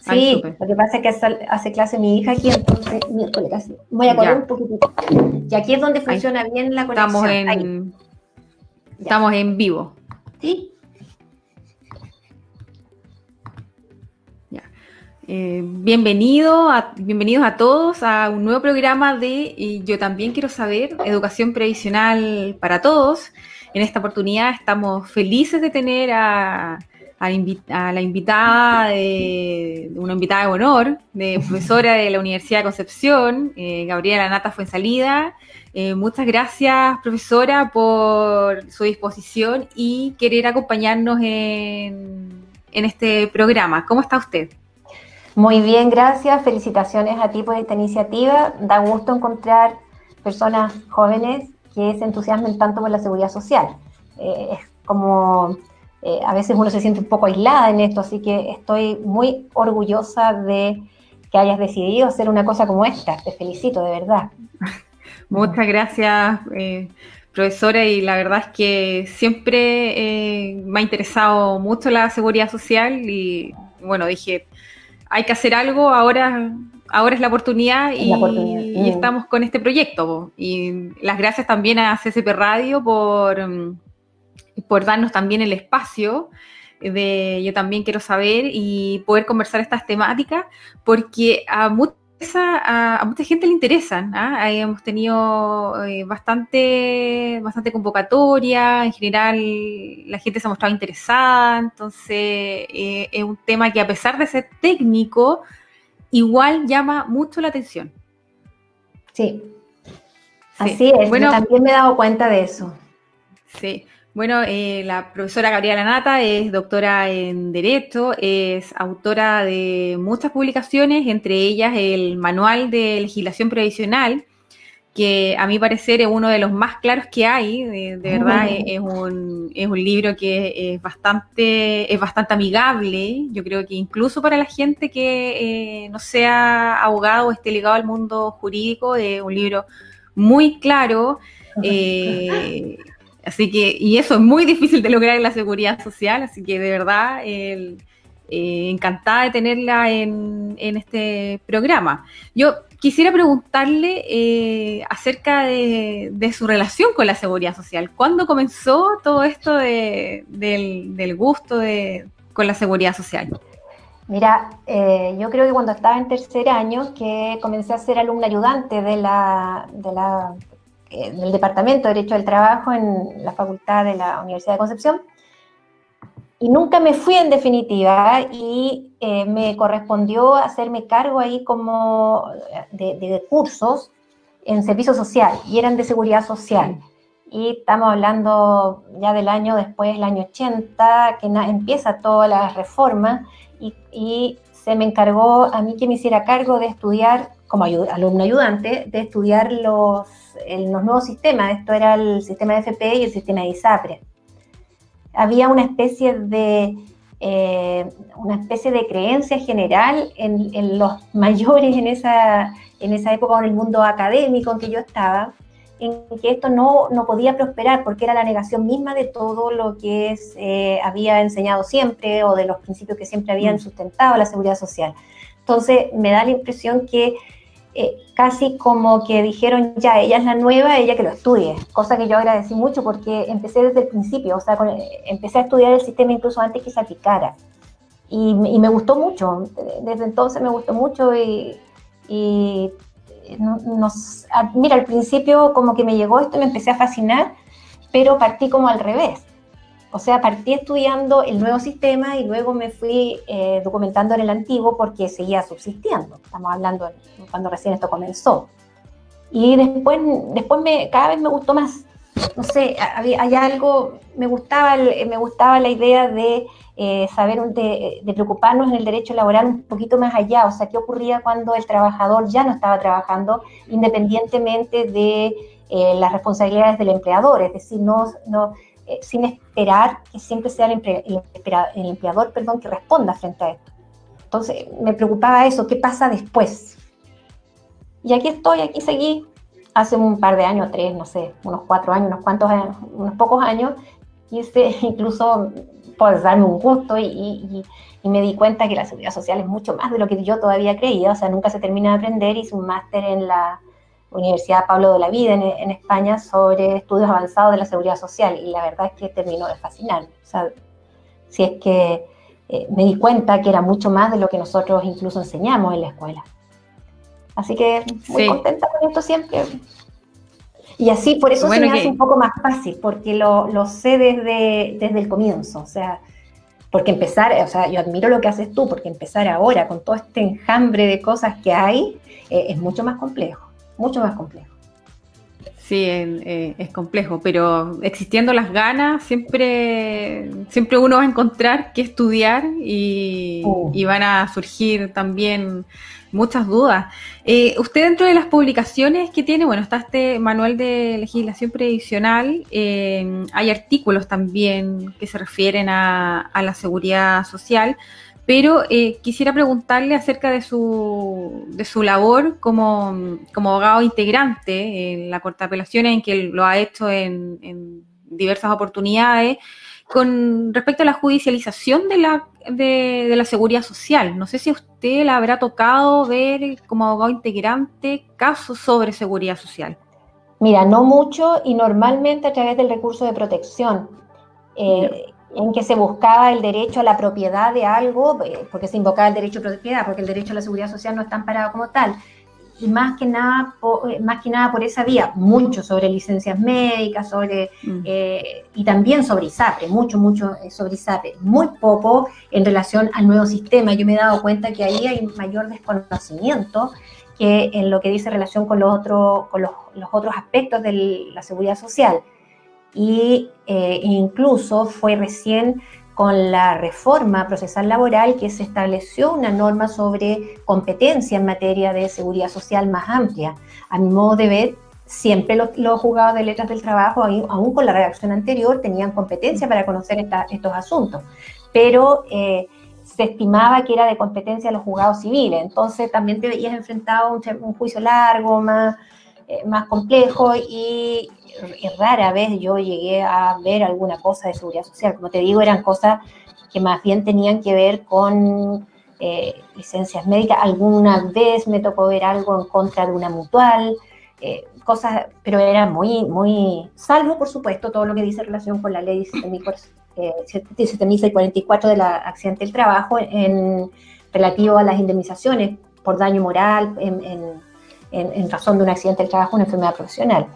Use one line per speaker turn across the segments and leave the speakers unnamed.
Sí, lo que pasa es que hace clase mi hija aquí, entonces miércoles voy a correr un poquitito. Y aquí es donde funciona bien la conexión.
Estamos en, estamos en vivo.
Sí.
Eh, bienvenido a, bienvenidos a todos a un nuevo programa de Yo también quiero saber, educación previsional para todos. En esta oportunidad estamos felices de tener a, la invitada, de, una invitada de honor, de profesora de la Universidad de Concepción, eh, Gabriela Nata Fuensalida. Eh, muchas gracias, profesora, por su disposición y querer acompañarnos en, en este programa. ¿Cómo está usted?
Muy bien, gracias. Felicitaciones a ti por esta iniciativa. Da gusto encontrar personas jóvenes que se entusiasmen tanto por la seguridad social. Eh, es como eh, a veces uno se siente un poco aislada en esto, así que estoy muy orgullosa de que hayas decidido hacer una cosa como esta. Te felicito, de verdad.
Muchas gracias, eh, profesora, y la verdad es que siempre me ha interesado mucho la seguridad social y bueno, dije, hay que hacer algo, ahora, ahora es la oportunidad, y, mm. estamos con este proyecto. Y las gracias también a CCP Radio por, mm, por darnos también el espacio de yo también quiero saber y poder conversar estas temáticas, porque a a, mucha gente le interesan. ¿ah? Hemos tenido eh, bastante, bastante convocatoria, en general la gente se ha mostrado interesada, entonces eh, es un tema que a pesar de ser técnico, igual llama mucho la atención.
Sí, así es, bueno, también me he dado cuenta de eso.
Sí, bueno, eh, la profesora Gabriela Nata es doctora en Derecho, es autora de muchas publicaciones, entre ellas el Manual de Legislación Previsional, que a mi parecer es uno de los más claros que hay, de, verdad es, un, es, un, libro que es bastante, es bastante amigable, yo creo que incluso para la gente que eh, no sea abogado o esté ligado al mundo jurídico, es un libro muy claro. Eh, Así que, y eso es muy difícil de lograr en la seguridad social, así que de verdad, eh, encantada de tenerla en, este programa. Yo quisiera preguntarle eh, acerca de, su relación con la seguridad social. ¿Cuándo comenzó todo esto del, gusto con la seguridad social?
Mira, eh, yo creo que cuando estaba en tercer año, que comencé a ser alumna ayudante de la, de la en el Departamento de Derecho del Trabajo en la Facultad de la Universidad de Concepción. Y nunca me fui en definitiva y eh, me correspondió hacerme cargo ahí como de, cursos en servicio social y eran de seguridad social. Y estamos hablando ya del año después, el año 80, que empieza toda la reforma y, y se me encargó a mí que me hiciera cargo de estudiar, como alumno ayudante, de estudiar los en los nuevos sistemas, esto era el sistema de FP y el sistema de ISAPRE. Había una especie de, eh, una especie de creencia general en, los mayores en esa, en esa época, en el mundo académico en que yo estaba, en que esto no, no podía prosperar porque era la negación misma de todo lo que es, eh, había enseñado siempre o de los principios que siempre habían mm. sustentado la seguridad social. Entonces, me da la impresión que eh, casi como que dijeron, ya, ella es la nueva, ella que lo estudie, cosa que yo agradecí mucho porque empecé desde el principio, o sea, empecé a estudiar el sistema incluso antes que se aplicara. y, me gustó mucho, desde entonces me gustó mucho y, y nos, mira, al principio como que me llegó esto y me empecé a fascinar, pero partí como al revés. O sea, partí estudiando el nuevo sistema y luego me fui eh, documentando en el antiguo porque seguía subsistiendo. Estamos hablando cuando recién esto comenzó. Y después, después me, cada vez me gustó más. No sé, había, hay algo, me gustaba, me gustaba la idea de eh, saber, de, de, preocuparnos en el derecho laboral un poquito más allá. O sea, qué ocurría cuando el trabajador ya no estaba trabajando independientemente de eh, las responsabilidades del empleador. Es decir, no, no eh, sin esperar que siempre sea el, empleador perdón, que responda frente a esto. Entonces me preocupaba eso, ¿qué pasa después? Y aquí estoy, aquí seguí, hace un par de años, tres, no sé, unos cuatro años, unos cuantos años, unos pocos años, quise incluso por darme un gusto y, y, me di cuenta que la seguridad social es mucho más de lo que yo todavía creía, o sea, nunca se termina de aprender, hice un máster en la Universidad Pablo de la Vida en, España sobre estudios avanzados de la seguridad social y la verdad es que terminó de fascinarme. O sea, si es que eh, me di cuenta que era mucho más de lo que nosotros incluso enseñamos en la escuela. Así que muy contenta con esto siempre. Y así, por eso se me hace un poco más fácil, porque lo, lo, sé desde, desde el comienzo. O sea, porque empezar, o sea, yo admiro lo que haces tú, porque empezar ahora con todo este enjambre de cosas que hay eh, es mucho más complejo mucho más complejo.
Sí, eh, es complejo, pero existiendo las ganas, siempre, siempre uno va a encontrar qué estudiar y, oh. van a surgir también muchas dudas. Eh, usted dentro de las publicaciones que tiene, bueno, está este manual de legislación previsional, eh, hay artículos también que se refieren a, a la seguridad social. Pero eh, quisiera preguntarle acerca de su, de su labor como, como abogado integrante en la Corte de Apelaciones, en que lo ha hecho en, diversas oportunidades, con respecto a la judicialización de la, de, la seguridad social. No sé si a usted le habrá tocado ver como abogado integrante casos sobre seguridad social.
Mira, no mucho y normalmente a través del recurso de protección. Eh, en que se buscaba el derecho a la propiedad de algo, eh, porque se invocaba el derecho a propiedad, porque el derecho a la seguridad social no está amparado como tal. Y más que nada, eh, más que nada por esa vía, mucho sobre licencias médicas, sobre mm. eh, y también sobre ISAPRE, mucho, mucho sobre ISAPRE, muy poco en relación al nuevo sistema. Yo me he dado cuenta que ahí hay mayor desconocimiento que en lo que dice relación con los, otros con los, los otros aspectos de la seguridad social y eh, incluso fue recién con la reforma procesal laboral que se estableció una norma sobre competencia en materia de seguridad social más amplia. A mi modo de ver, siempre los, los juzgados de letras del trabajo, aún con la redacción anterior, tenían competencia para conocer estos asuntos, pero eh, se estimaba que era de competencia los juzgados civiles, entonces también te veías enfrentado a un, juicio largo, más, eh, más complejo y rara vez yo llegué a ver alguna cosa de seguridad social. Como te digo, eran cosas que más bien tenían que ver con eh, licencias médicas. Alguna vez me tocó ver algo en contra de una mutual, eh, cosas, pero era muy, muy, salvo por supuesto todo lo que dice relación con la ley 7644 eh, de la accidente del trabajo en relativo a las indemnizaciones por daño moral en, en razón de un accidente del trabajo, una enfermedad profesional.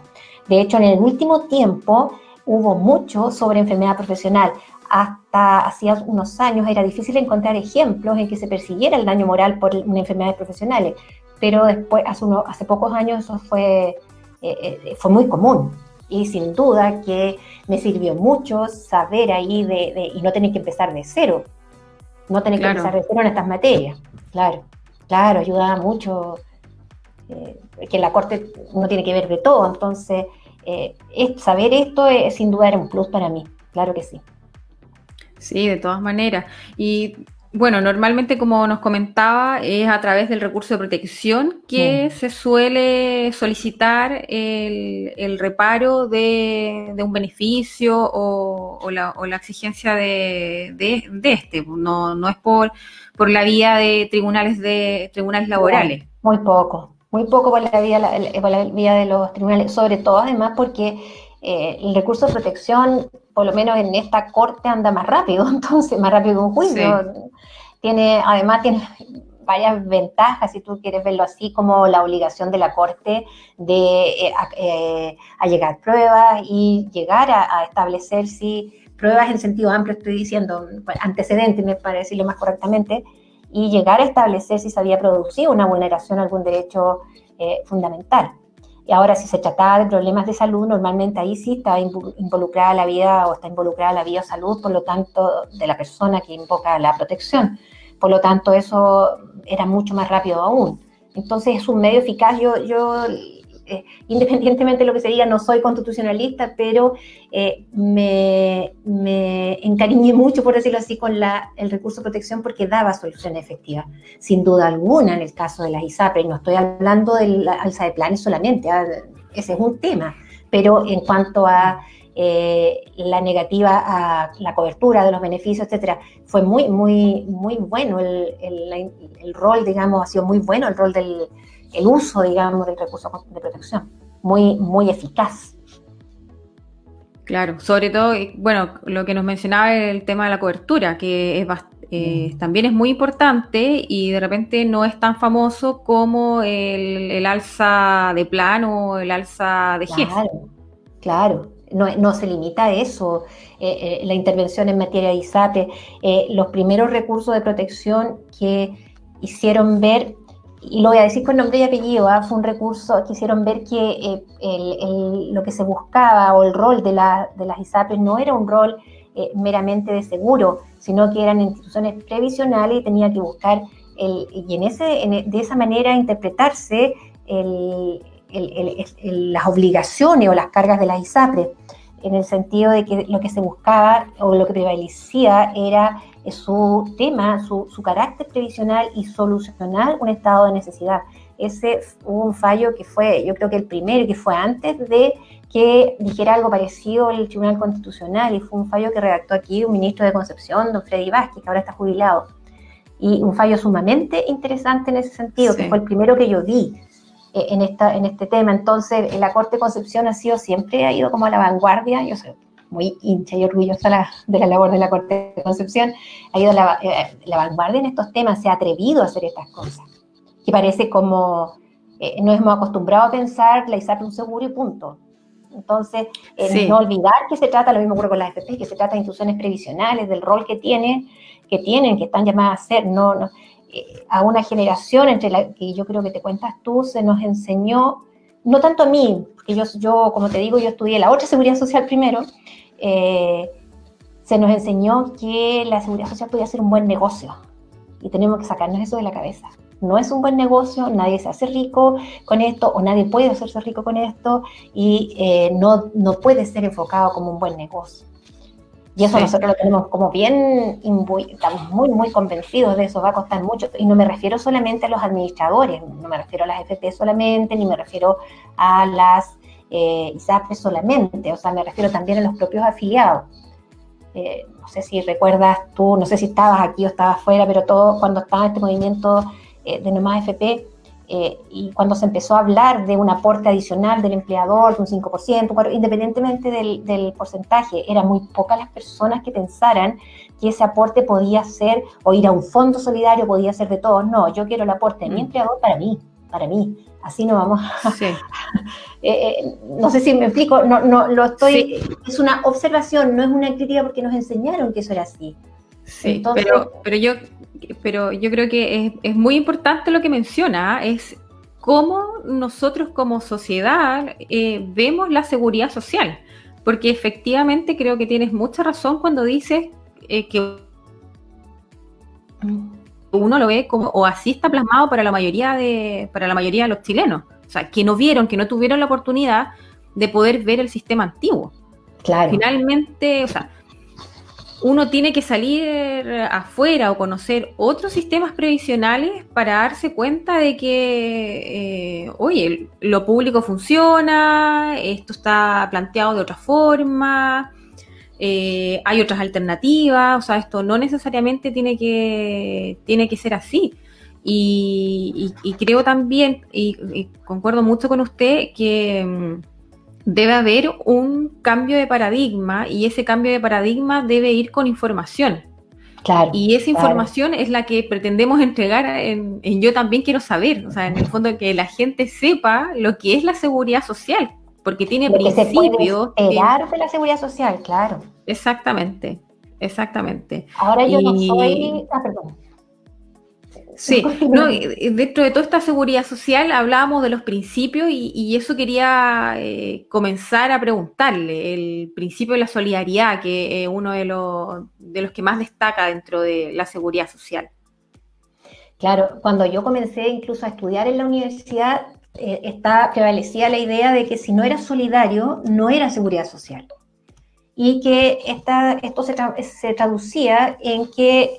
De hecho, en el último tiempo hubo mucho sobre enfermedad profesional. Hasta hacía unos años era difícil encontrar ejemplos en que se persiguiera el daño moral por una enfermedad profesionales, pero después, hace, hace pocos años, eso fue, eh, eh, fue muy común. Y sin duda que me sirvió mucho saber ahí de, y no tener que empezar de cero. No tener que empezar de cero en estas materias. Claro, claro, ayudaba mucho eh, que la Corte no tiene que ver de todo. Entonces, eh, saber esto es, sin duda era un plus para mí, claro que sí.
Sí, de todas maneras. Y bueno, normalmente como nos comentaba, es a través del recurso de protección que se suele solicitar el, reparo de, un beneficio o, la, exigencia de, este. No, no es por, por la vía de tribunales de tribunales laborales.
Muy poco, muy poco por la vía, la, vía de los tribunales, sobre todo además porque eh, el recurso de protección, por lo menos en esta corte, anda más rápido, entonces más rápido que un juicio. tiene, además tiene varias ventajas, si tú quieres verlo así, como la obligación de la Corte de eh, eh, a, llegar pruebas y llegar a, establecer si pruebas en sentido amplio, estoy diciendo antecedentes, me parece decirlo más correctamente, y llegar a establecer si se había producido una vulneración a algún derecho eh, fundamental. Y ahora, si se trataba de problemas de salud, normalmente ahí sí está involucrada la vida o está involucrada la vida o salud, por lo tanto, de la persona que invoca la protección. Por lo tanto, eso era mucho más rápido aún. Entonces, es un medio eficaz. Yo, eh, independientemente de lo que se diga, no soy constitucionalista, pero eh, me, encariñé mucho, por decirlo así, con la, el recurso de protección porque daba soluciones efectivas, sin duda alguna, en el caso de las ISAPRES. No estoy hablando del alza de planes solamente, ah, ese es un tema, pero en cuanto a eh, la negativa a la cobertura de los beneficios, etcétera, fue muy, muy, muy bueno el, rol, digamos, ha sido muy bueno el rol del el uso, digamos, del recurso de protección, muy, muy eficaz.
Claro, sobre todo, bueno, lo que nos mencionaba el tema de la cobertura, que es eh, mm. también es muy importante y de repente no es tan famoso como el, alza de plan o el alza de GES.
Claro, claro no, se limita a eso. Eh, eh, la intervención en materia de ISAPE, eh, los primeros recursos de protección que hicieron ver, y lo voy a decir con nombre y apellido, ¿ah? fue un recurso que hicieron ver que lo que se buscaba o el rol de, la, de las ISAPES no era un rol meramente de seguro, sino que eran instituciones previsionales y tenía que buscar, el, y en ese, de esa manera interpretarse las obligaciones o las cargas de la ISAPRE, en el sentido de que lo que se buscaba o lo que prevalecía era su tema, su, carácter previsional y solucionar un estado de necesidad. Ese hubo un fallo que fue, yo creo que el primero, que fue antes de que dijera algo parecido el Tribunal Constitucional, y fue un fallo que redactó aquí un ministro de Concepción, don Freddy Vázquez, que ahora está jubilado. Y un fallo sumamente interesante en ese sentido, que fue el primero que yo vi eh, en, esta, en este tema. Entonces, la Corte de Concepción ha sido siempre, ha ido como a la vanguardia, yo soy muy hincha y orgullosa de la labor de la Corte de Concepción, ha ido a la, eh, la vanguardia en estos temas, se ha atrevido a hacer estas cosas, que parece como, eh, no hemos acostumbrado a pensar la ISAP un seguro y punto. Entonces, no olvidar que se trata, lo mismo ocurre con la FP, que se trata de instituciones previsionales, del rol que tienen, que tienen, que están llamadas a ser, no, no a una generación entre la que yo creo que te cuentas tú, se nos enseñó, no tanto a mí, porque yo, yo como te digo, yo estudié la otra seguridad social primero, eh, se nos enseñó que la seguridad social podía ser un buen negocio y tenemos que sacarnos eso de la cabeza. No es un buen negocio, nadie se hace rico con esto o nadie puede hacerse rico con esto y eh, no, no puede ser enfocado como un buen negocio. Y eso nosotros lo tenemos como bien, estamos muy, muy convencidos de eso, va a costar mucho. Y no me refiero solamente a los administradores, no me refiero a las FP solamente, ni me refiero a las eh, ISAPRES solamente, o sea, me refiero también a los propios afiliados. Eh, no sé si recuerdas tú, no sé si estabas aquí o estabas fuera, pero todo cuando estaba este movimiento eh, de nomás FP, eh, y cuando se empezó a hablar de un aporte adicional del empleador de un 5%, independientemente del, porcentaje, eran muy pocas las personas que pensaran que ese aporte podía ser, o ir a un fondo solidario podía ser de todos. No, yo quiero el aporte de mi mm. empleador para mí, para mí. Así no vamos. Eh, eh, no sé si me explico, no, no, lo estoy. Es una observación, no es una crítica porque nos enseñaron que eso era así.
Sí, pero, pero, yo, pero yo creo que es, muy importante lo que menciona, es cómo nosotros como sociedad eh, vemos la seguridad social, porque efectivamente creo que tienes mucha razón cuando dices eh, que uno lo ve como, o así está plasmado para la mayoría de, para la mayoría de los chilenos, o sea, que no vieron, que no tuvieron la oportunidad de poder ver el sistema antiguo. Claro. Finalmente, o sea, uno tiene que salir afuera o conocer otros sistemas previsionales para darse cuenta de que, eh, oye, lo público funciona, esto está planteado de otra forma, eh, hay otras alternativas, o sea, esto no necesariamente tiene que, tiene que ser así. Y, creo también, y, concuerdo mucho con usted, que... Debe haber un cambio de paradigma y ese cambio de paradigma debe ir con información. Claro, y esa información es la que pretendemos entregar en, Yo también quiero saber, o sea, en el fondo que la gente sepa lo que es la seguridad social, porque tiene principios.
esperar de la seguridad social, claro.
Exactamente, exactamente.
Ahora yo no soy. Ah, perdón.
Sí, no, dentro de toda esta seguridad social hablábamos de los principios y, eso quería eh, comenzar a preguntarle, el principio de la solidaridad, que es uno de los, de los que más destaca dentro de la seguridad social.
Claro, cuando yo comencé incluso a estudiar en la universidad, eh, prevalecía la idea de que si no era solidario, no era seguridad social y que esta, esto se, se, traducía en que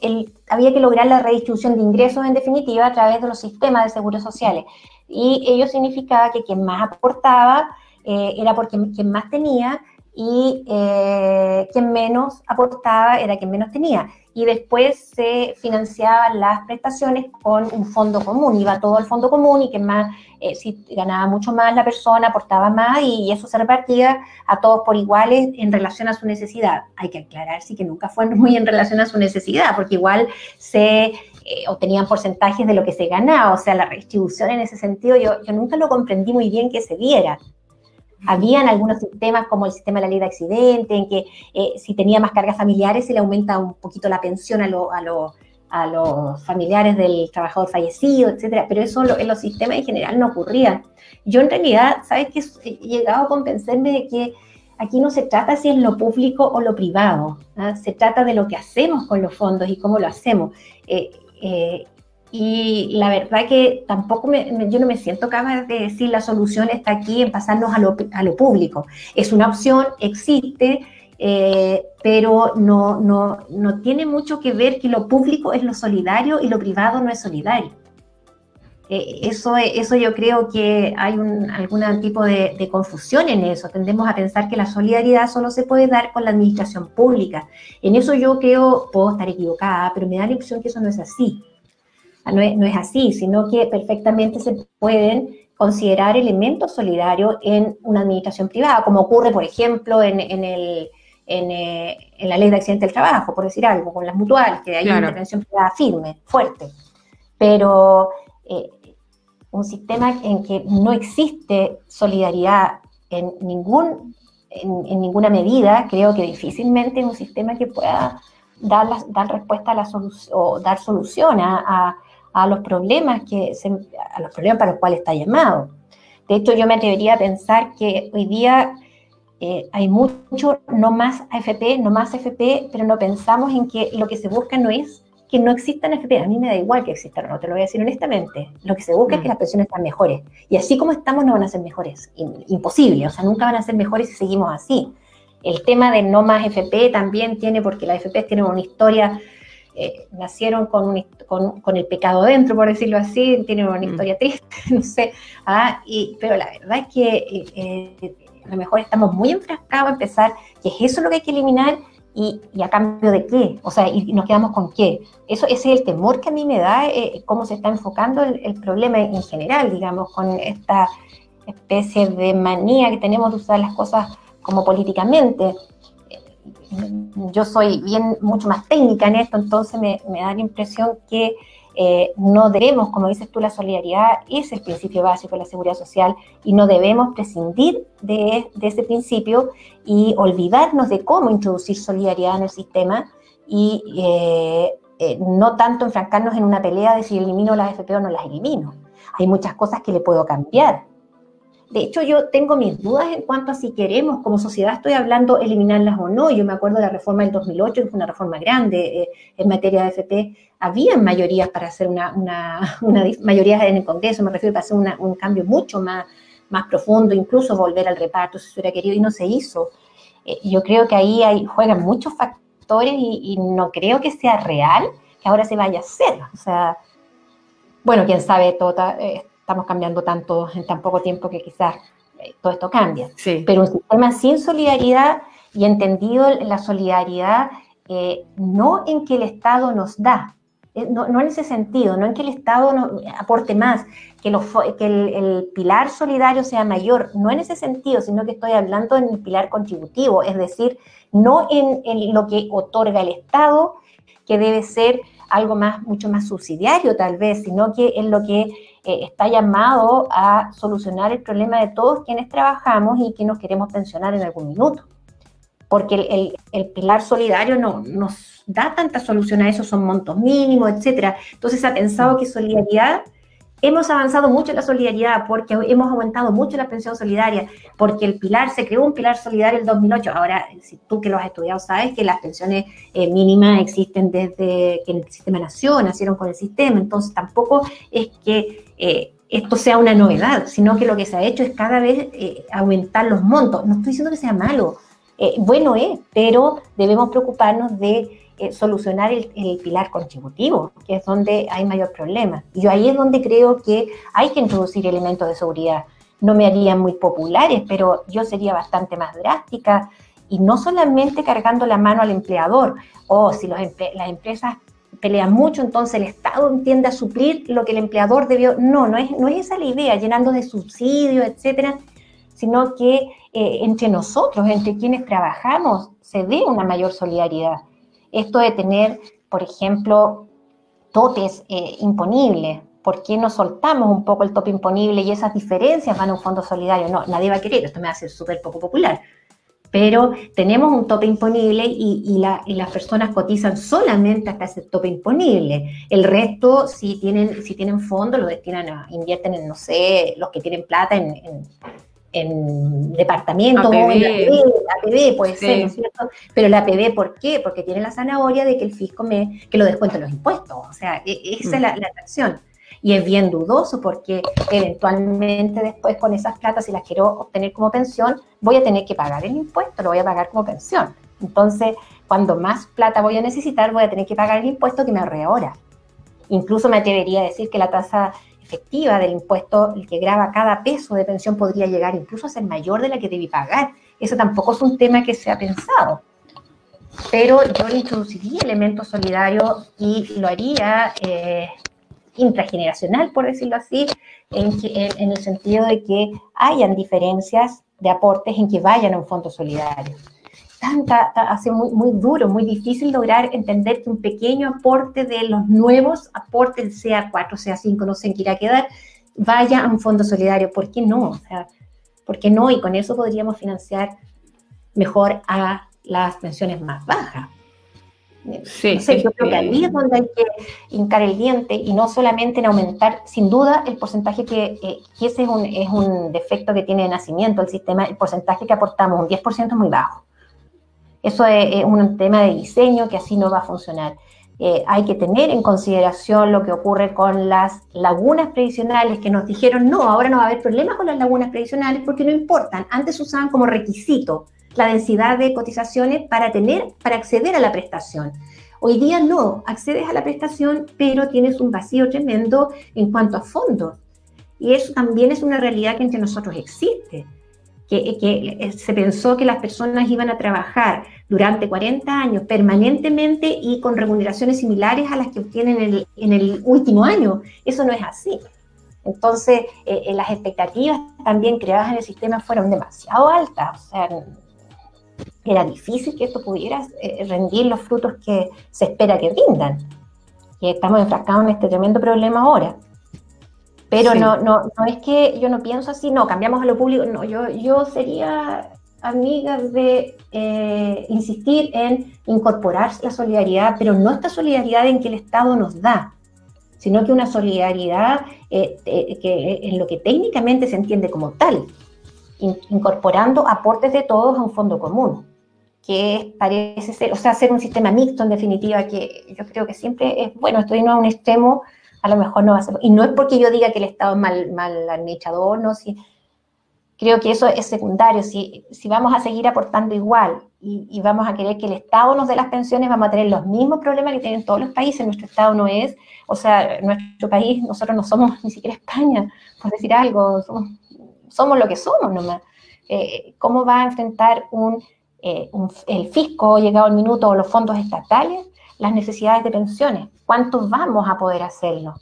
había que lograr la redistribución de ingresos en definitiva a través de los sistemas de seguros sociales. Y ello significaba que quien más aportaba eh, era porque quien más tenía y eh, quien menos aportaba era quien menos tenía. Y después se financiaban las prestaciones con un fondo común, iba todo al fondo común y quien más, eh, si ganaba mucho más la persona, aportaba más y, eso se repartía a todos por iguales en relación a su necesidad. Hay que aclarar, sí que nunca fue muy en relación a su necesidad, porque igual se eh, obtenían porcentajes de lo que se ganaba, o sea, la redistribución en ese sentido, yo, yo nunca lo comprendí muy bien que se diera. Habían algunos sistemas como el sistema de la ley de accidente, en que eh, si tenía más cargas familiares se le aumenta un poquito la pensión a, a, los familiares del trabajador fallecido, etcétera, pero eso en los sistemas en general no ocurría. Yo en realidad, ¿sabes qué? He llegado a convencerme de que aquí no se trata si es lo público o lo privado, ¿ah? se trata de lo que hacemos con los fondos y cómo lo hacemos. Eh, eh, y la verdad que tampoco yo no me siento capaz de decir la solución está aquí en pasarnos a lo, a lo público. Es una opción, existe, eh, pero no, no, no, tiene mucho que ver que lo público es lo solidario y lo privado no es solidario. Eh, eso, eso yo creo que hay un, algún tipo de, de, confusión en eso. Tendemos a pensar que la solidaridad solo se puede dar con la administración pública. En eso yo creo, puedo estar equivocada, pero me da la impresión que eso no es así. No es, así, sino que perfectamente se pueden considerar elementos solidarios en una administración privada, como ocurre, por ejemplo, en, el, eh, en, la ley de accidente del trabajo, por decir algo, con las mutuales, que hay una intervención privada firme, fuerte. Pero eh, un sistema en que no existe solidaridad en, ningún, en, ninguna medida, creo que difícilmente es un sistema que pueda dar, dar respuesta a la solución o dar solución a, a los problemas que a los problemas para los cuales está llamado. De hecho, yo me atrevería a pensar que hoy día eh, hay mucho no más AFP, no más AFP, pero no pensamos en que lo que se busca no es que no existan AFP. A mí me da igual que existan, no te lo voy a decir honestamente. Lo que se busca es que mm. las pensiones sean mejores. Y así como estamos, no van a ser mejores. Imposible, o sea, nunca van a ser mejores si seguimos así. El tema de no más AFP también tiene, porque las AFP tienen una historia eh, nacieron con, con, el pecado dentro, por decirlo así, tienen una mm. historia triste, no sé, ah, y, pero la verdad es que eh, eh, a lo mejor estamos muy enfrascados a empezar, que es eso lo que hay que eliminar y, a cambio de qué, o sea, y, nos quedamos con qué. Eso, ese es el temor que a mí me da, cómo se está enfocando el, el, problema en general, digamos, con esta especie de manía que tenemos de usar las cosas como políticamente yo soy bien mucho más técnica en esto, entonces me, da la impresión que eh, no debemos, como dices tú, la solidaridad es el principio básico de la seguridad social y no debemos prescindir de, ese principio y olvidarnos de cómo introducir solidaridad en el sistema y eh, eh, no tanto enfrancarnos en una pelea de si elimino las FP o no las elimino. Hay muchas cosas que le puedo cambiar, de hecho, yo tengo mis dudas en cuanto a si queremos, como sociedad, estoy hablando eliminarlas o no. Yo me acuerdo de la reforma del 2008, que fue una reforma grande eh, en materia de FP. Habían mayorías para hacer una, una, mayoría en el Congreso, me refiero para hacer un cambio mucho más, más profundo, incluso volver al reparto, si se hubiera querido, y no se hizo. Eh, yo creo que ahí hay, juegan muchos factores y, no creo que sea real que ahora se vaya a hacer. O sea, bueno, quién sabe, todo, eh, estamos cambiando tanto en tan poco tiempo que quizás eh, todo esto cambia. Pero un sistema sin solidaridad y entendido la solidaridad eh, no en que el Estado nos da, eh, no, en ese sentido, no en que el Estado nos aporte más, que, que el, pilar solidario sea mayor, no en ese sentido, sino que estoy hablando en el pilar contributivo, es decir, no en, en lo que otorga el Estado, que debe ser algo más, mucho más subsidiario tal vez, sino que es lo que eh, está llamado a solucionar el problema de todos quienes trabajamos y que nos queremos pensionar en algún minuto. Porque el, pilar solidario no nos da tanta solución a eso, son montos mínimos, etcétera. Entonces ha pensado que solidaridad Hemos avanzado mucho en la solidaridad porque hemos aumentado mucho la pensión solidaria, porque el pilar, se creó un pilar solidario en el 2008. Ahora, si tú que lo has estudiado sabes que las pensiones eh, mínimas existen desde que el sistema nació, nacieron con el sistema, entonces tampoco es que eh, esto sea una novedad, sino que lo que se ha hecho es cada vez eh, aumentar los montos. No estoy diciendo que sea malo, bueno es, pero debemos preocuparnos de eh, solucionar el, pilar contributivo, que es donde hay mayor problema. Yo ahí es donde creo que hay que introducir elementos de seguridad. No me harían muy populares, pero yo sería bastante más drástica y no solamente cargando la mano al empleador, o si las empresas pelean mucho, entonces el Estado entiende a suplir lo que el empleador debió. No, no es, no es esa la idea, llenando de subsidios, etcétera, sino que eh, entre nosotros, entre quienes trabajamos, se dé una mayor solidaridad. Esto de tener, por ejemplo, topes eh, imponibles, ¿por qué no soltamos un poco el tope imponible y esas diferencias van a un fondo solidario? No, nadie va a querer, esto me va a hacer súper poco popular. Pero tenemos un tope imponible y, las personas cotizan solamente hasta ese tope imponible. El resto, si tienen, si tienen fondos, lo destinan a, invierten en, no sé, los que tienen plata en departamento APB. en la APB, puede ser, ¿no es cierto? Pero la APB, ¿por qué? Porque tiene la zanahoria de que el fisco me, que lo descuente los impuestos. O sea, e, esa es la, la atracción. Y es bien dudoso porque eventualmente después con esas platas, si las quiero obtener como pensión, voy a tener que pagar el impuesto, lo voy a pagar como pensión. Entonces, cuando más plata voy a necesitar, voy a tener que pagar el impuesto que me ahorré ahora. Incluso me atrevería a decir que la tasa efectiva del impuesto, el que graba cada peso de pensión podría llegar incluso a ser mayor de la que debí pagar. Eso tampoco es un tema que se ha pensado. Pero yo le introduciría elementos solidarios y lo haría eh, intrageneracional, por decirlo así, en, en el sentido de que hayan diferencias de aportes en que vayan a un fondo solidario hace muy, muy duro, muy difícil lograr entender que un pequeño aporte de los nuevos aportes, sea 4, sea 5, no sé en qué irá a quedar, vaya a un fondo solidario. ¿Por qué no? O sea, ¿por qué no? Y con eso podríamos financiar mejor a las pensiones más bajas. Sí, yo creo que ahí es donde hay que hincar el diente y no solamente en aumentar, sin duda, el porcentaje que, eh, ese es un, es un defecto que tiene de nacimiento el sistema, el porcentaje que aportamos, un 10% es muy bajo. Eso es, un tema de diseño que así no va a funcionar. Eh, hay que tener en consideración lo que ocurre con las lagunas previsionales que nos dijeron, no, ahora no va a haber problema con las lagunas previsionales porque no importan. Antes usaban como requisito la densidad de cotizaciones para tener, para acceder a la prestación. Hoy día no, accedes a la prestación, pero tienes un vacío tremendo en cuanto a fondos. Y eso también es una realidad que entre nosotros existe que, eh, se pensó que las personas iban a trabajar durante 40 años permanentemente y con remuneraciones similares a las que obtienen en el, último año. Eso no es así. Entonces, eh, eh, las expectativas también creadas en el sistema fueron demasiado altas. O sea, era difícil que esto pudiera rendir los frutos que se espera que rindan. Y estamos enfrascados en este tremendo problema ahora. Pero no, no, no es que yo no pienso así, no, cambiamos a lo público, no, yo, yo sería amiga de eh, insistir en incorporar la solidaridad, pero no esta solidaridad en que el Estado nos da, sino que una solidaridad eh, eh, que en lo que técnicamente se entiende como tal, incorporando aportes de todos a un fondo común, que parece ser, o sea, hacer un sistema mixto en definitiva, que yo creo que siempre es bueno, estoy no a un extremo a lo mejor no va a ser. Y no es porque yo diga que el Estado es mal, mal administrador, no, si, creo que eso es secundario. Si, si vamos a seguir aportando igual y, vamos a querer que el Estado nos dé las pensiones, vamos a tener los mismos problemas que tienen todos los países. Nuestro Estado no es, o sea, nuestro país, nosotros no somos ni siquiera España, por decir algo, somos, lo que somos nomás. Eh, ¿Cómo va a enfrentar un, eh, el fisco llegado al minuto o los fondos estatales las necesidades de pensiones. ¿Cuántos vamos a poder hacerlo?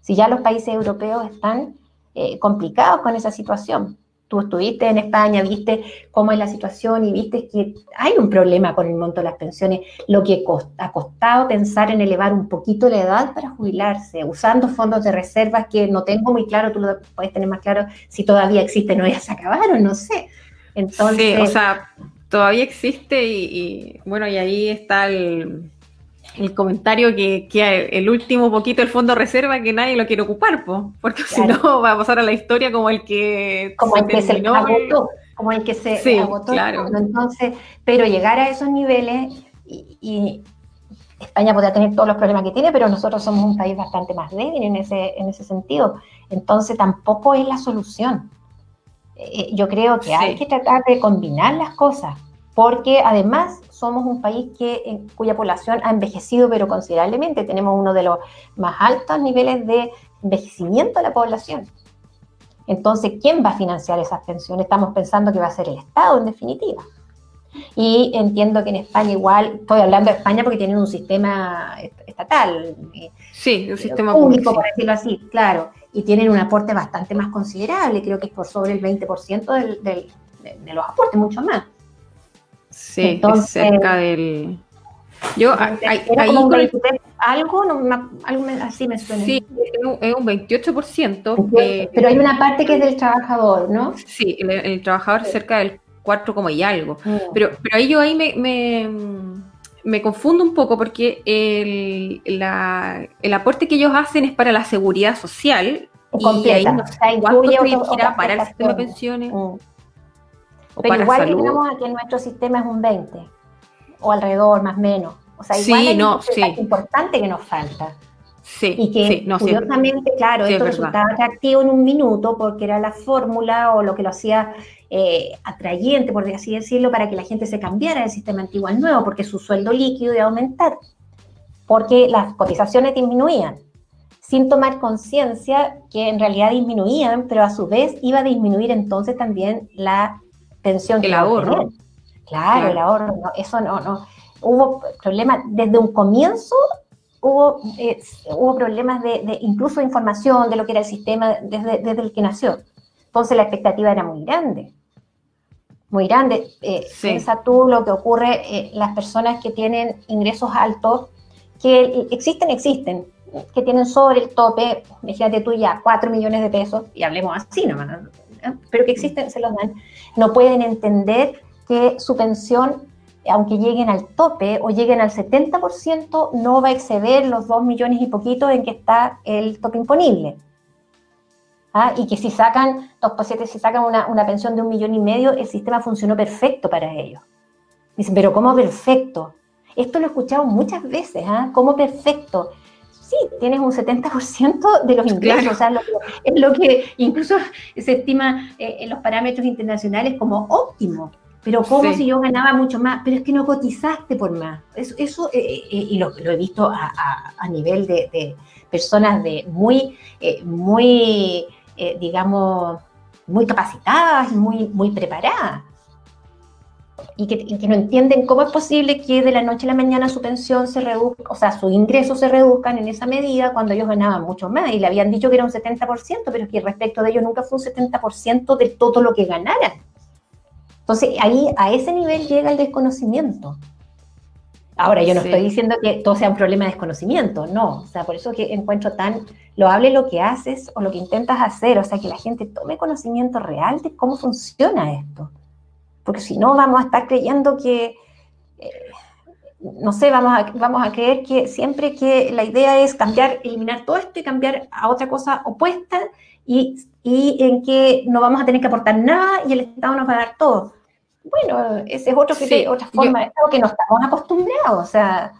Si ya los países europeos están eh, complicados con esa situación. tú estuviste en España, viste cómo es la situación y viste que hay un problema con el monto de las pensiones, lo que ha costado pensar en elevar un poquito la edad para jubilarse, usando fondos de reservas que no tengo muy claro, tú lo puedes tener más claro si todavía existen o ya se acabaron, no sé.
Entonces, sí, o sea, todavía existe y bueno, y ahí está el el comentario que, que, el último poquito del fondo reserva que nadie lo quiere ocupar, porque si no va a pasar a la historia como el que
como el que se agotó, como el que se agotó. Claro. Entonces, pero llegar a esos niveles y, España podría tener todos los problemas que tiene, pero nosotros somos un país bastante más débil en ese, en ese sentido. Entonces tampoco es la solución. Eh, yo creo que hay que tratar de combinar las cosas porque además somos un país que, en, cuya población ha envejecido pero considerablemente. Tenemos uno de los más altos niveles de envejecimiento de la población. Entonces, ¿quién va a financiar esas pensiones? Estamos pensando que va a ser el Estado, en definitiva. Y entiendo que en España igual, estoy hablando de España porque tienen un sistema estatal.
Eh, sí, un sistema
público, por decirlo así, claro. Y tienen un aporte bastante más considerable, creo que es por sobre el 20% de los aportes, mucho más.
Sí, es cerca del...
Yo, hay, algo, algo así me suena.
Sí, es un 28%.
Eh, pero hay una parte que es del trabajador, ¿no?
Sí, el, trabajador cerca del 4 como y algo. Mm. Pero, pero ahí yo ahí me, me, confundo un poco porque el, la, el aporte que ellos hacen es para la seguridad social.
Y ahí no
sé cuánto para el sistema de pensiones. Mm.
Pero igual que tenemos aquí en nuestro sistema es un 20, o alrededor, más o menos. O sea, igual sí, no, sí. importante que nos falta.
Sí,
y que curiosamente, claro, esto resultaba atractivo en un minuto porque era la fórmula o lo que lo hacía eh, atrayente, por así decirlo, para que la gente se cambiara del sistema antiguo al nuevo, porque su sueldo líquido iba a aumentar, porque las cotizaciones disminuían, sin tomar conciencia que en realidad disminuían, pero a su vez iba a disminuir entonces también la pensión.
El ahorro.
Claro, el ahorro, eso no, no. Hubo problemas, desde un comienzo hubo, eh, hubo problemas de, incluso información de lo que era el sistema desde, desde, el que nació. Entonces la expectativa era muy grande. Muy grande. Eh, Piensa tú lo que ocurre, eh, las personas que tienen ingresos altos, que existen, existen, que tienen sobre el tope, imagínate tú ya, 4 millones de pesos, y hablemos así nomás, pero que existen, se los dan, no pueden entender que su pensión, aunque lleguen al tope o lleguen al 70%, no va a exceder los 2 millones y poquito en que está el tope imponible. ¿Ah? Y que si sacan, si sacan una, una pensión de un millón y medio, el sistema funcionó perfecto para ellos. Dicen, pero ¿cómo perfecto? Esto lo he escuchado muchas veces, ¿ah? ¿Cómo perfecto? Sí, tienes un 70% de los ingresos, o sea, es lo que incluso se estima eh, en los parámetros internacionales como óptimo. Pero ¿cómo si yo ganaba mucho más? Pero es que no cotizaste por más. Eso, eso eh, eh, y lo, he visto a, nivel de, personas de muy, muy digamos, muy capacitadas, muy, muy preparadas y que, no entienden cómo es posible que de la noche a la mañana su pensión se reduzca, o sea, sus ingresos se reduzcan en esa medida cuando ellos ganaban mucho más y le habían dicho que era un 70%, pero es que respecto de ellos nunca fue un 70% de todo lo que ganaran. Entonces, ahí a ese nivel llega el desconocimiento. Ahora, yo no estoy diciendo que todo sea un problema de desconocimiento, no. O sea, por eso que encuentro tan loable lo que haces o lo que intentas hacer, o sea, que la gente tome conocimiento real de cómo funciona esto porque si no vamos a estar creyendo que, eh, no sé, vamos a, vamos a creer que siempre que la idea es cambiar, eliminar todo esto y cambiar a otra cosa opuesta y, en que no vamos a tener que aportar nada y el Estado nos va a dar todo. Bueno, ese es otro que, otra forma de Estado que no estamos acostumbrados, o sea,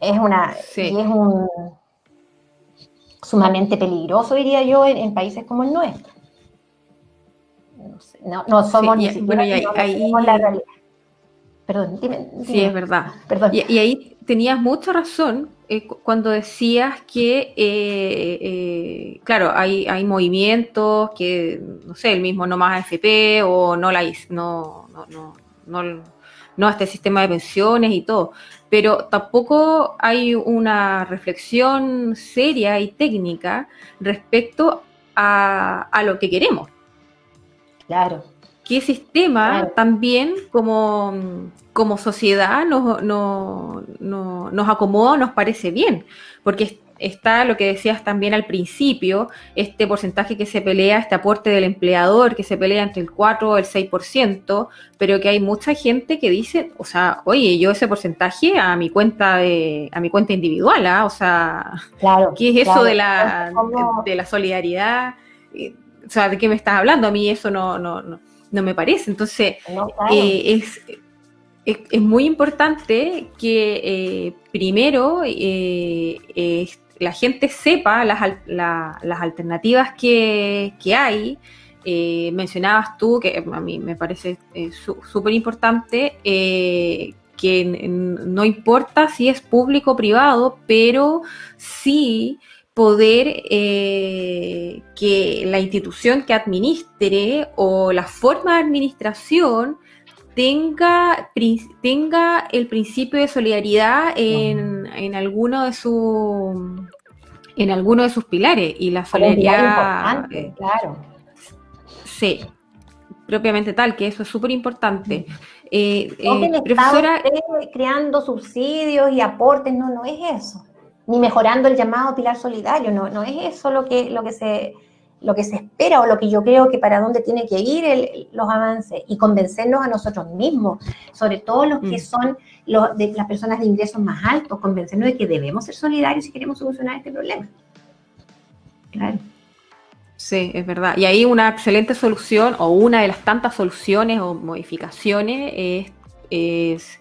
es una, es un sumamente peligroso, diría yo, en países como el nuestro no, no somos ni siquiera la realidad.
Perdón, dime, Sí, es verdad. Perdón. Y, ahí tenías mucha razón eh, cuando decías que, eh, eh, claro, hay, hay movimientos que, no sé, el mismo no más AFP o no la no, no, no, no, no este sistema de pensiones y todo, pero tampoco hay una reflexión seria y técnica respecto a, a lo que queremos.
Claro.
¿Qué sistema también como, como sociedad nos, no, nos acomoda, nos parece bien? Porque está lo que decías también al principio, este porcentaje que se pelea, este aporte del empleador que se pelea entre el 4 o el 6%, pero que hay mucha gente que dice, o sea, oye, yo ese porcentaje a mi cuenta de, a mi cuenta individual, ¿ah? o sea, claro, ¿qué es eso de la, de, la solidaridad? O sea, ¿de qué me estás hablando? A mí eso no, no, no, no me parece. Entonces, eh, es, es, muy importante que eh, primero eh, la gente sepa las, las alternativas que, hay. Eh, mencionabas tú, que a mí me parece súper importante, que no importa si es público o privado, pero sí poder que la institución que administre o la forma de administración tenga, tenga el principio de solidaridad en, en alguno de sus en alguno de sus pilares y la solidaridad eh, claro. Sí propiamente tal que eso es súper importante
eh, eh, profesora creando subsidios y aportes no no es eso ni mejorando el llamado pilar solidario no no es eso lo que lo que se lo que se espera o lo que yo creo que para dónde tiene que ir los avances y convencernos a nosotros mismos, sobre todo los que mm. son los, de las personas de ingresos más altos, convencernos de que debemos ser solidarios si queremos solucionar este problema.
Claro. Sí, es verdad. Y ahí una excelente solución o una de las tantas soluciones o modificaciones es, es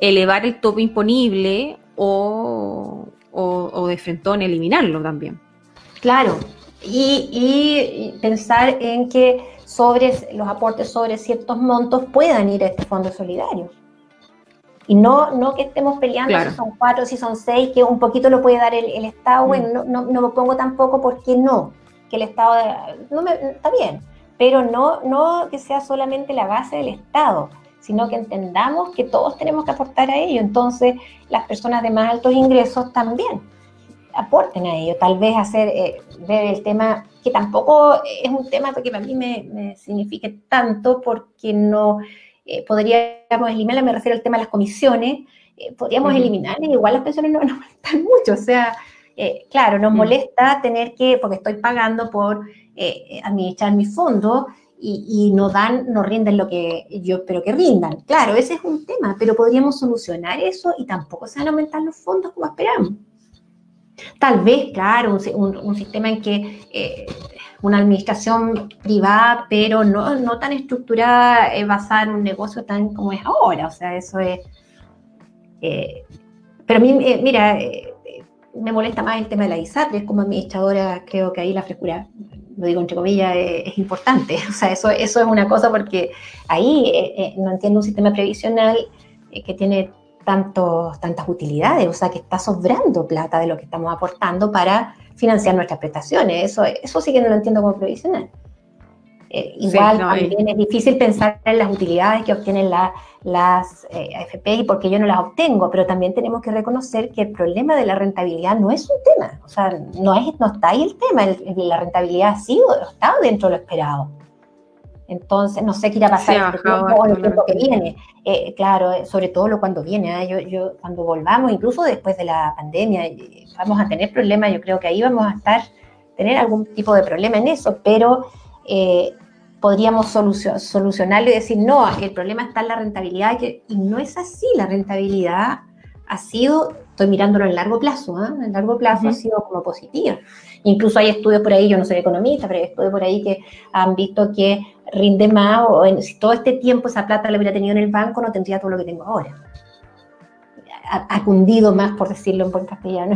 elevar el tope imponible o, o, o de frentón eliminarlo también.
Claro, y, pensar en que sobre los aportes sobre ciertos montos puedan ir a este fondo solidario. Y no, no que estemos peleando si son cuatro, si son seis, que un poquito lo puede dar el, Estado. Bueno, mm. no, no, me pongo tampoco porque no, que el Estado no me, está bien, pero no, no que sea solamente la base del Estado, sino que entendamos que todos tenemos que aportar a ello. Entonces, las personas de más altos ingresos también aporten a ello, tal vez hacer, eh, ver el tema, que tampoco es un tema que para mí me, signifique tanto, porque no eh, podríamos eliminar, me refiero al tema de las comisiones, eh, podríamos eliminar, igual las pensiones no nos molestan mucho, o sea, claro, nos molesta tener que, porque estoy pagando por administrar mi fondo, y, no dan, no rinden lo que yo espero que rindan. Claro, ese es un tema, pero podríamos solucionar eso y tampoco se van a aumentar los fondos como esperamos. Tal vez, claro, un, sistema en que eh, una administración privada, pero no, tan estructurada, es basada en un negocio tan como es ahora. O sea, eso es... Eh, pero a mí, eh, mira, me molesta más el tema de la ISAPRES. Como administradora, creo que ahí la frescura, lo digo entre comillas, es, importante. O sea, eso, eso es una cosa porque ahí no entiendo un sistema previsional que tiene tantos, tantas utilidades, o sea que está sobrando plata de lo que estamos aportando para financiar nuestras prestaciones. Eso, eso sí que no lo entiendo como provisional. Eh, igual también es difícil pensar en las utilidades que obtienen las eh, AFP y porque yo no las obtengo, pero también tenemos que reconocer que el problema de la rentabilidad no es un tema, o sea, no, es, no está ahí el tema, la rentabilidad ha sido, estado dentro de lo esperado. Entonces, no sé qué irá a pasar en el tiempo que viene. Eh, claro, eh, sobre todo lo cuando viene. Yo, yo, cuando volvamos, incluso después de la pandemia, eh, vamos a tener problemas. Yo creo que ahí vamos a estar, tener algún tipo de problema en eso, pero podríamos solucionarlo y decir, no, el problema está en la rentabilidad. y no es así. La rentabilidad ha sido, estoy mirándolo en largo plazo, ¿eh? en largo plazo ha sido como positiva. Incluso hay estudios por ahí, yo no soy economista, pero hay estudios por ahí que han visto que rinde más, o si todo este tiempo esa plata la hubiera tenido en el banco, no tendría todo lo que tengo ahora. Ha, cundido más, por decirlo en buen castellano,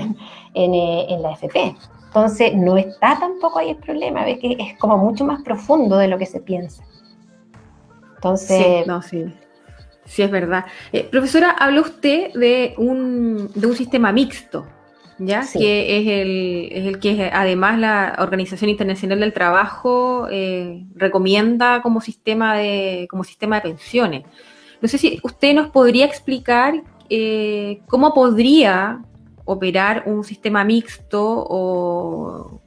en, eh, en, la FP. Entonces, no está tampoco ahí el problema, ves que es como mucho más profundo de lo que se piensa.
Entonces, sí, no, sí. Sí, es verdad. Eh, profesora, habló usted de un, de un sistema mixto, ¿ya? Que es el, es el que además la Organización Internacional del Trabajo eh, recomienda como sistema, de, como sistema de pensiones. No sé si usted nos podría explicar eh, cómo podría operar un sistema mixto o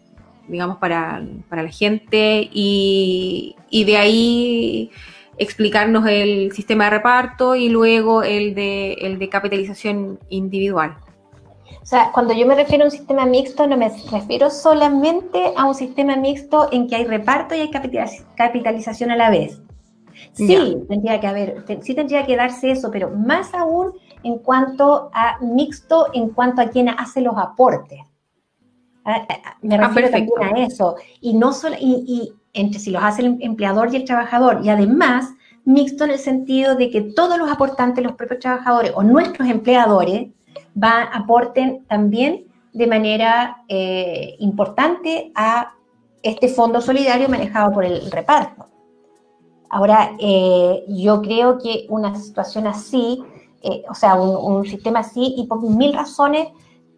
digamos, para, la gente y, de ahí explicarnos el sistema de reparto y luego el de, el de capitalización individual.
O sea, cuando yo me refiero a un sistema mixto, no me refiero solamente a un sistema mixto en que hay reparto y hay capitalización a la vez. Sí, tendría que haber, sí tendría que darse eso, pero más aún en cuanto a mixto, en cuanto a quien hace los aportes. Ah, ah, me ah, refiero también a eso. Y no solo, y, entre si los hace el empleador y el trabajador, y además mixto en el sentido de que todos los aportantes, los propios trabajadores o nuestros empleadores, va, aporten también de manera eh, importante a este fondo solidario manejado por el reparto. Ahora, eh, yo creo que una situación así, eh, o sea, un, sistema así, y por mil razones,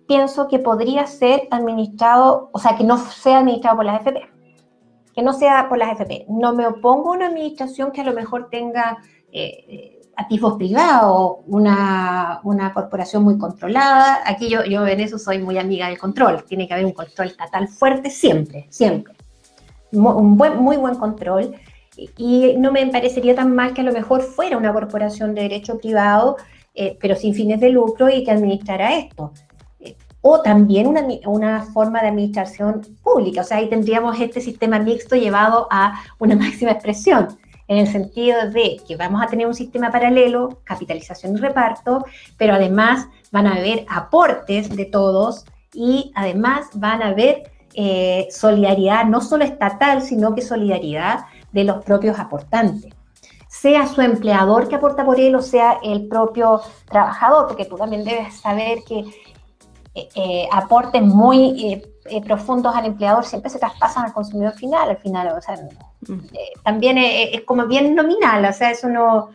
pienso que podría ser administrado, o sea, que no sea administrado por las FP, que no sea por las FP. No me opongo a una administración que a lo mejor tenga eh, activos privados, una, una, corporación muy controlada. Aquí yo, yo en eso soy muy amiga del control. Tiene que haber un control estatal fuerte siempre, siempre. Un buen, muy buen control y no me parecería tan mal que a lo mejor fuera una corporación de derecho privado, eh, pero sin fines de lucro y que administrara esto. Eh, o también una, una, forma de administración pública, o sea, ahí tendríamos este sistema mixto llevado a una máxima expresión, en el sentido de que vamos a tener un sistema paralelo, capitalización y reparto, pero además van a haber aportes de todos y además van a haber eh, solidaridad, no solo estatal, sino que solidaridad de los propios aportantes. Sea su empleador que aporta por él o sea el propio trabajador, porque tú también debes saber que eh, eh, aportes muy eh, profundos al empleador siempre se traspasan al consumidor final, al final, o sea, mm. también es, como bien nominal, o sea, eso no,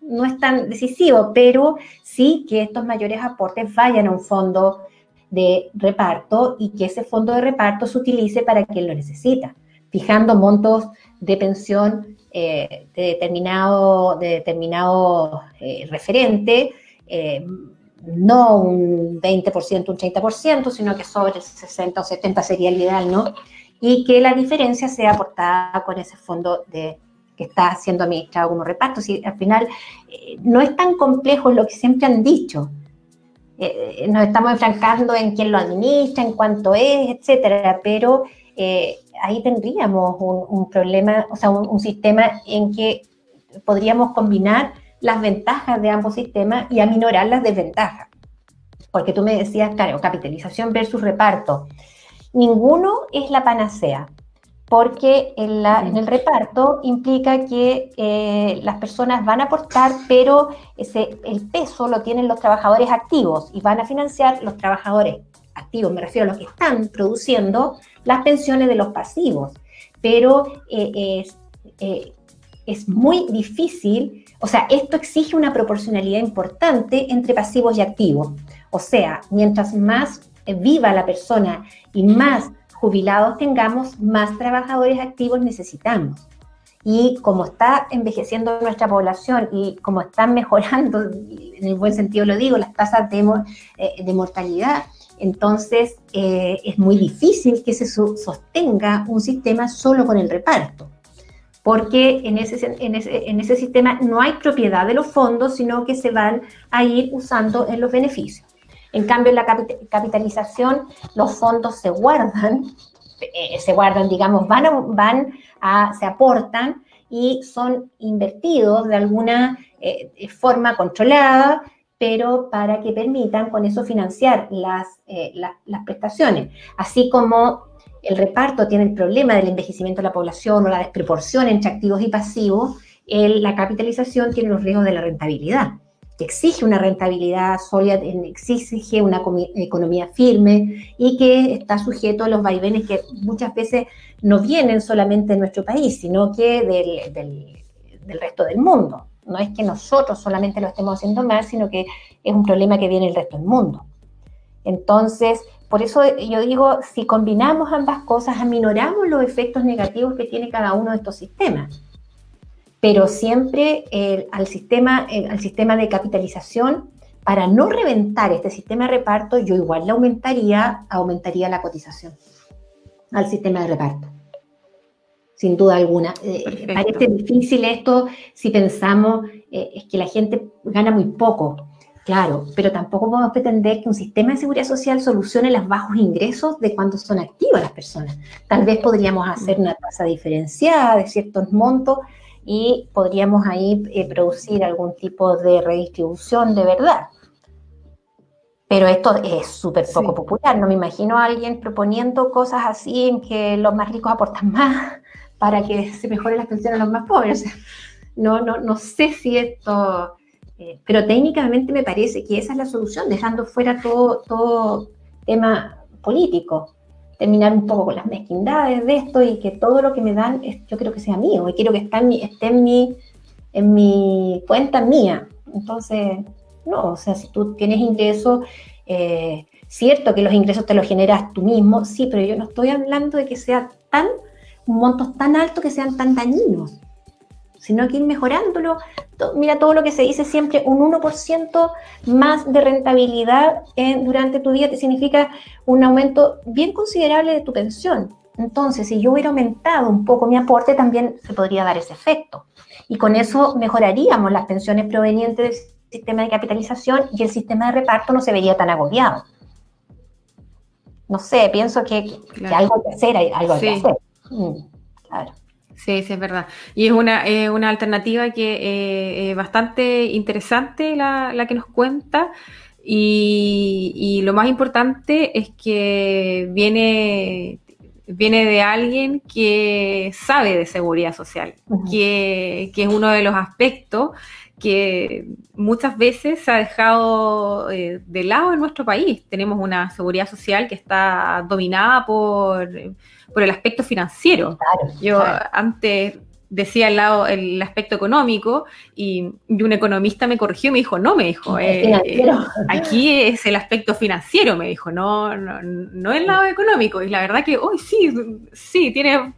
no es tan decisivo, pero sí que estos mayores aportes vayan a un fondo de reparto y que ese fondo de reparto se utilice para quien lo necesita fijando montos de pensión eh, de determinado, de determinado eh, referente, eh, no un 20%, un 30%, sino que sobre el 60 o 70 sería el ideal, ¿no? Y que la diferencia sea aportada con ese fondo de, que está siendo administrado como reparto. Si al final no es tan complejo lo que siempre han dicho. nos estamos enfrancando en quién lo administra, en cuánto es, etcétera, pero ahí tendríamos un, problema, o sea, un, sistema en que podríamos combinar las ventajas de ambos sistemas y aminorar las desventajas. Porque tú me decías, claro, capitalización versus reparto. Ninguno es la panacea, porque en, el reparto implica que eh, las personas van a aportar, pero ese, el peso lo tienen los trabajadores activos y van a financiar los trabajadores activos, me refiero a los que están produciendo las pensiones de los pasivos. Pero eh, es, eh, es muy difícil, o sea, esto exige una proporcionalidad importante entre pasivos y activos. O sea, mientras más viva la persona y más jubilados tengamos, más trabajadores activos necesitamos. Y como está envejeciendo nuestra población y como están mejorando, en el buen sentido lo digo, las tasas de, eh, de mortalidad, entonces, eh, es muy difícil que se sostenga un sistema solo con el reparto, porque en ese, sistema no hay propiedad de los fondos, sino que se van a ir usando en los beneficios. En cambio, en la capitalización, los fondos se guardan, eh, se guardan, digamos, van, van a, se aportan y son invertidos de alguna eh, forma controlada pero para que permitan con eso financiar eh, las, las, prestaciones. Así como el reparto tiene el problema del envejecimiento de la población o la desproporción entre activos y pasivos, la capitalización tiene los riesgos de la rentabilidad, que exige una rentabilidad sólida, exige una economía firme y que está sujeto a los vaivenes que muchas veces no vienen solamente de nuestro país, sino que del, del resto del mundo. No es que nosotros solamente lo estemos haciendo mal, sino que es un problema que viene el resto del mundo. Entonces, por eso yo digo, si combinamos ambas cosas, aminoramos los efectos negativos que tiene cada uno de estos sistemas. Pero siempre al, sistema, al sistema de capitalización, para no reventar este sistema de reparto, yo igual le aumentaría, aumentaría la cotización. al sistema de reparto. Sin duda alguna. Eh, parece difícil esto si pensamos eh, es que la gente gana muy poco. Claro, pero tampoco podemos pretender que un sistema de seguridad social solucione los bajos ingresos de cuando son activas las personas. Tal vez podríamos hacer una tasa diferenciada de ciertos montos y podríamos ahí eh, producir algún tipo de redistribución de verdad. Pero esto es súper poco popular. No me imagino a alguien proponiendo cosas así en que los más ricos aportan más para que se mejoren las pensiones a los más pobres. no, no, no sé si esto eh, pero técnicamente me parece que esa es la solución, dejando fuera todo, todo tema político. Terminar un poco con las mezquindades de esto y que todo lo que me dan yo creo que sea mío y quiero que esté en mi, esté en mi, en mi cuenta mía. Entonces, no, o sea, si tú tienes ingresos, eh, cierto que los ingresos te los generas tú mismo, sí, pero yo no estoy hablando de que sea tan, montos tan altos que sean tan dañinos sino que ir mejorándolo. Mira todo lo que se dice siempre, un 1% más de rentabilidad durante tu día te significa un aumento bien considerable de tu pensión. Entonces, si yo hubiera aumentado un poco mi aporte, también se podría dar ese efecto. Y con eso mejoraríamos las pensiones provenientes del sistema de capitalización y el sistema de reparto no se vería tan agobiado. No sé, pienso que, algo hay que hacer, algo hay que hacer.
Claro. Sí, sí, es verdad. Y es una, una alternativa que eh, es bastante interesante la, la, que nos cuenta. Y, lo más importante es que viene, viene de alguien que sabe de seguridad social, que, que, es uno de los aspectos que muchas veces se ha dejado eh, de lado en nuestro país. Tenemos una seguridad social que está dominada por por el aspecto financiero. Yo antes decía el lado el aspecto económico y, un economista me corrigió y me dijo, no, me dijo, eh, aquí es el aspecto financiero, me dijo, no, no, no el lado económico. Y la verdad que hoy sí, sí, tiene,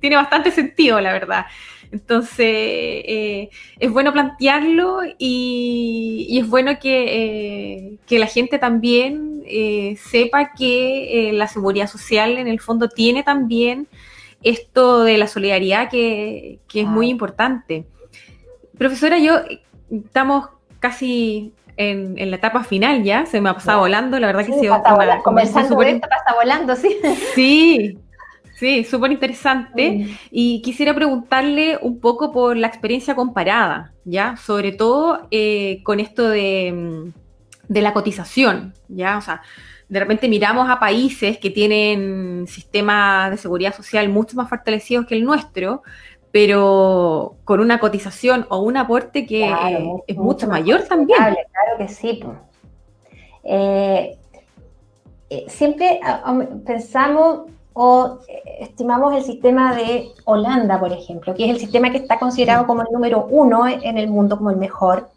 tiene bastante sentido, la verdad. Entonces, eh, es bueno plantearlo y, es bueno que, eh, la gente también eh, sepa que la seguridad social en el fondo tiene también esto de la solidaridad que, es muy importante. Profesora, yo estamos casi en, la etapa final ya, se me ha pasado volando, la verdad que
sí, una conversación esto pasa volando, sí.
Sí, Sí, súper interesante. Y quisiera preguntarle un poco por la experiencia comparada, ¿ya? Sobre todo eh, con esto de, de, la cotización, ¿ya? O sea, de repente miramos a países que tienen sistemas de seguridad social mucho más fortalecidos que el nuestro, pero con una cotización o un aporte que eh, es mucho, mayor también.
Claro que sí. Eh, siempre pensamos o eh, estimamos el sistema de Holanda, por ejemplo, que es el sistema que está considerado como el número uno en el mundo, como el mejor.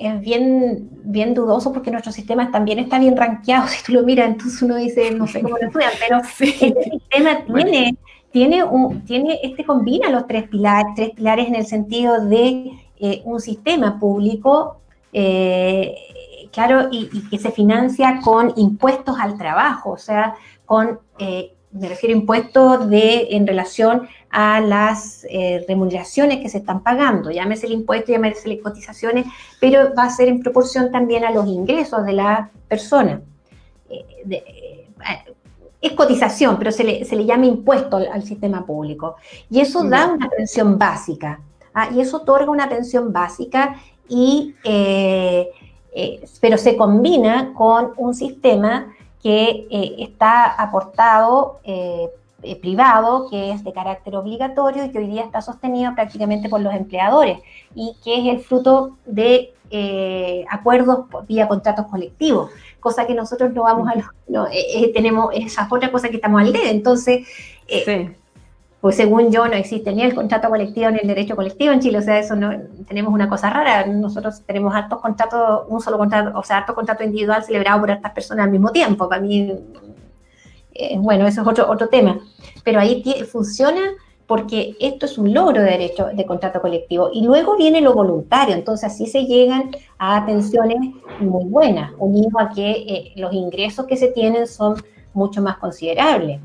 Es bien, bien dudoso porque nuestro sistema también está bien rankeado. Si tú lo miras, entonces uno dice, no sé cómo lo estudian, pero este sistema tiene, tiene, un, tiene, este combina los tres pilares, tres pilares en el sentido de eh, un sistema público eh, claro, y, y, que se financia con impuestos al trabajo, o sea, con, eh, me refiero a impuestos de, en relación a las eh, remuneraciones que se están pagando, llámese el impuesto, llámese las cotizaciones, pero va a ser en proporción también a los ingresos de la persona. Eh, es cotización, pero se le, se le llama impuesto al, sistema público. Y eso da una pensión básica. ¿ah? Y eso otorga una pensión básica, y, pero se combina con un sistema que eh, está aportado eh, eh, privado, que es de carácter obligatorio y que hoy día está sostenido prácticamente por los empleadores y que es el fruto de acuerdos vía contratos colectivos, cosa que nosotros no vamos a, no, tenemos, esa otra cosa que estamos al dedo. Entonces, sí pues según yo no existe ni el contrato colectivo ni el derecho colectivo en Chile, o sea, eso no, tenemos una cosa rara, nosotros tenemos altos contratos, un solo contrato, o sea, alto contrato individual celebrado por estas personas al mismo tiempo, para mí, eh, bueno, eso es otro, otro tema, pero ahí funciona porque esto es un logro de derecho de contrato colectivo. Y luego viene lo voluntario, entonces así se llegan a pensiones muy buenas, unido a que eh, los ingresos que se tienen son mucho más considerable.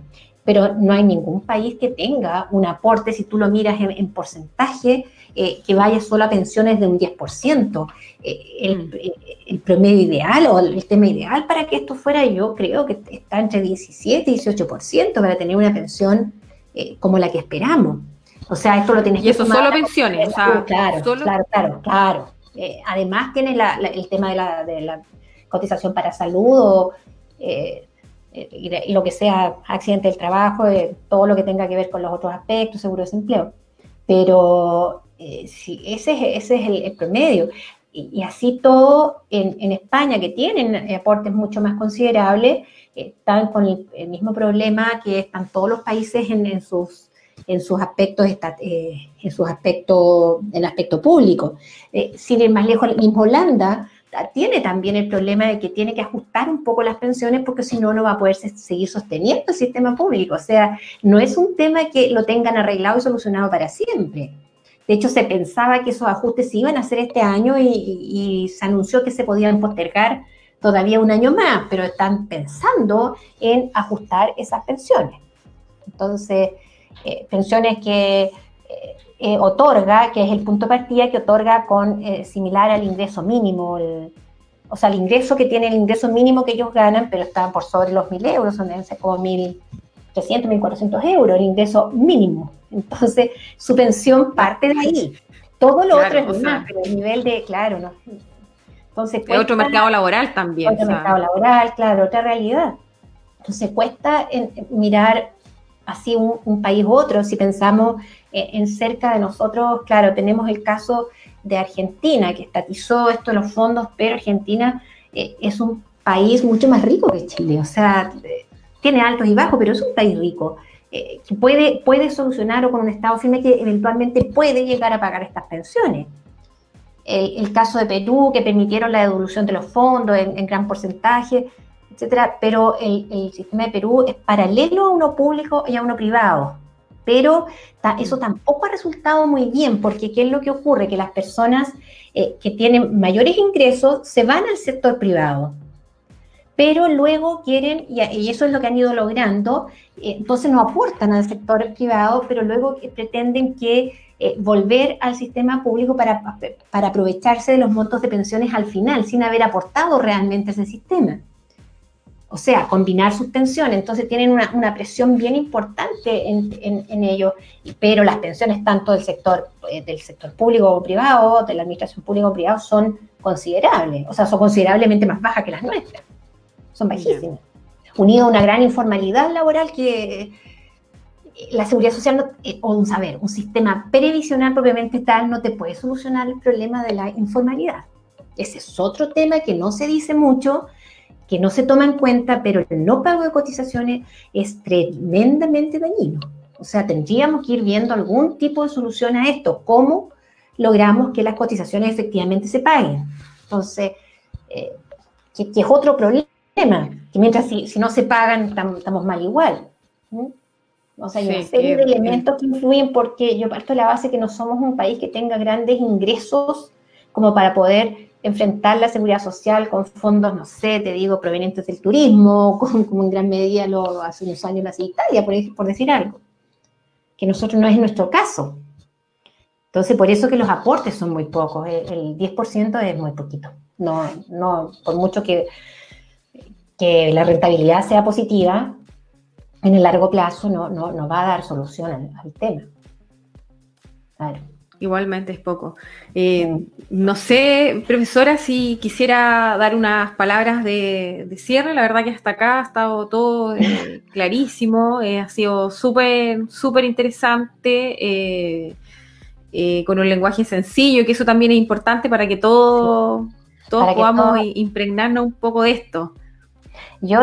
Pero no hay ningún país que tenga un aporte, si tú lo miras en, porcentaje, eh, que vaya solo a pensiones de un 10%. Eh, el, mm. eh, el, promedio ideal o el tema ideal para que esto fuera, yo creo que está entre 17 y 18% para tener una pensión como la que esperamos. O sea, esto lo tienes
y eso solo pensiones.
claro, claro, claro, claro, además tienes el tema de la, cotización para salud o eh, y, lo que sea accidente del trabajo, eh, todo lo que tenga que ver con los otros aspectos, seguro de desempleo. Pero eh, si ese, es, ese es el, promedio. Y, así todo en, España, que tienen aportes mucho más considerables, están con el, mismo problema que están todos los países en, sus en sus aspectos en sus aspectos en el aspecto público. sin ir más lejos, mismo Holanda tiene también el problema de que tiene que ajustar un poco las pensiones porque si no, no va a poder seguir sosteniendo el sistema público. O sea, no es un tema que lo tengan arreglado y solucionado para siempre. De hecho, se pensaba que esos ajustes se iban a hacer este año y, se anunció que se podían postergar todavía un año más, pero están pensando en ajustar esas pensiones. Entonces, eh, pensiones que eh, eh, otorga, que es el punto de partida que otorga con eh, similar al ingreso mínimo, o sea, el ingreso que tiene el ingreso mínimo que ellos ganan, pero están por sobre los 1.000 euros, son como 1.300, 1.400 euros, el ingreso mínimo. Entonces, su pensión parte de ahí. Todo lo otro es más, pero el nivel de, claro, ¿no?
Entonces, otro mercado laboral también.
Otro mercado laboral, claro, otra realidad. Entonces, cuesta mirar así un, un, país u otro. Si pensamos en cerca de nosotros, claro, tenemos el caso de Argentina, que estatizó esto de los fondos, pero Argentina eh, es un país mucho más rico que Chile, o sea, eh, tiene altos y bajos, pero es un país rico. puede, puede solucionar o con un Estado firme que eventualmente puede llegar a pagar estas pensiones. El, caso de Perú, que permitieron la devolución de los fondos en, gran porcentaje, etcétera, pero el, sistema de Perú es paralelo a uno público y a uno privado pero eso tampoco ha resultado muy bien, porque ¿qué es lo que ocurre? Que las personas eh, que tienen mayores ingresos se van al sector privado, pero luego quieren, y, eso es lo que han ido logrando, eh, entonces no aportan al sector privado, pero luego pretenden que eh, volver al sistema público para, para aprovecharse de los montos de pensiones al final, sin haber aportado realmente ese sistema o sea, combinar sus pensiones, entonces tienen una, presión bien importante en, en, ello, pero las pensiones tanto del sector, eh, del sector público o privado, de la administración pública o privada, son considerables, o sea, son considerablemente más bajas que las nuestras, son bajísimas. Unido a una gran informalidad laboral que eh, la seguridad social, eh, o un saber, un sistema previsional propiamente tal, no te puede solucionar el problema de la informalidad. Ese es otro tema que no se dice mucho, que no se toma en cuenta, pero el no pago de cotizaciones es tremendamente dañino. O sea, tendríamos que ir viendo algún tipo de solución a esto. ¿Cómo logramos que las cotizaciones efectivamente se paguen? Entonces, eh, que, es otro problema, que mientras si, no se pagan, estamos mal igual. O sea, hay una serie de elementos que influyen porque yo parto de la base que no somos un país que tenga grandes ingresos como para poder enfrentar la seguridad social con fondos, no sé, te digo, provenientes del turismo, como en gran medida lo hace unos años la Italia, por, por decir algo, que nosotros no es nuestro caso. Entonces, por eso que los aportes son muy pocos, el, 10% es muy poquito. No, no, por mucho que, que la rentabilidad sea positiva, en el largo plazo no, no, no va a dar solución al, al tema.
Claro. Igualmente es poco. Eh, no sé, profesora, si quisiera dar unas palabras de, cierre. La verdad que hasta acá ha estado todo eh, clarísimo. Eh, ha sido súper, súper interesante, con un lenguaje sencillo, que eso también es importante para que todos, todos podamos impregnarnos un poco de esto.
Yo,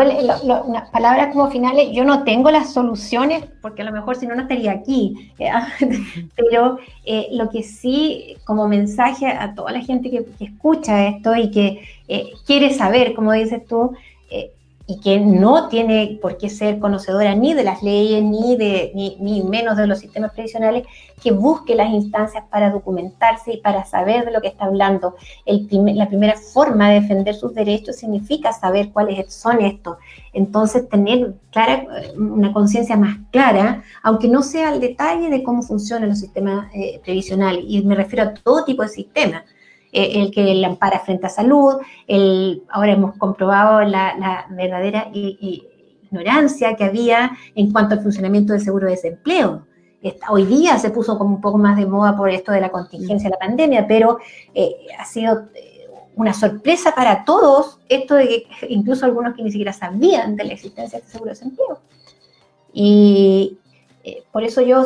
unas palabras como finales, yo no tengo las soluciones, porque a lo mejor si no, no estaría aquí, pero eh, lo que sí, como mensaje a toda la gente que, escucha esto y que eh, quiere saber, como dices tú, y que no tiene por qué ser conocedora ni de las leyes, ni, de, ni, menos de los sistemas previsionales, que busque las instancias para documentarse y para saber de lo que está hablando. La primera forma de defender sus derechos significa saber cuáles son estos. Entonces, tener clara, una conciencia más clara, aunque no sea al detalle de cómo funcionan los sistemas eh, previsionales, y me refiero a todo tipo de sistemas el que le ampara frente a salud, el, ahora hemos comprobado la, verdadera ignorancia que había en cuanto al funcionamiento del seguro de desempleo. hoy día se puso como un poco más de moda por esto de la contingencia de la pandemia, pero eh, ha sido eh, una sorpresa para todos esto de que incluso algunos que ni siquiera sabían de la existencia de este seguro de desempleo. Y, eh, por eso yo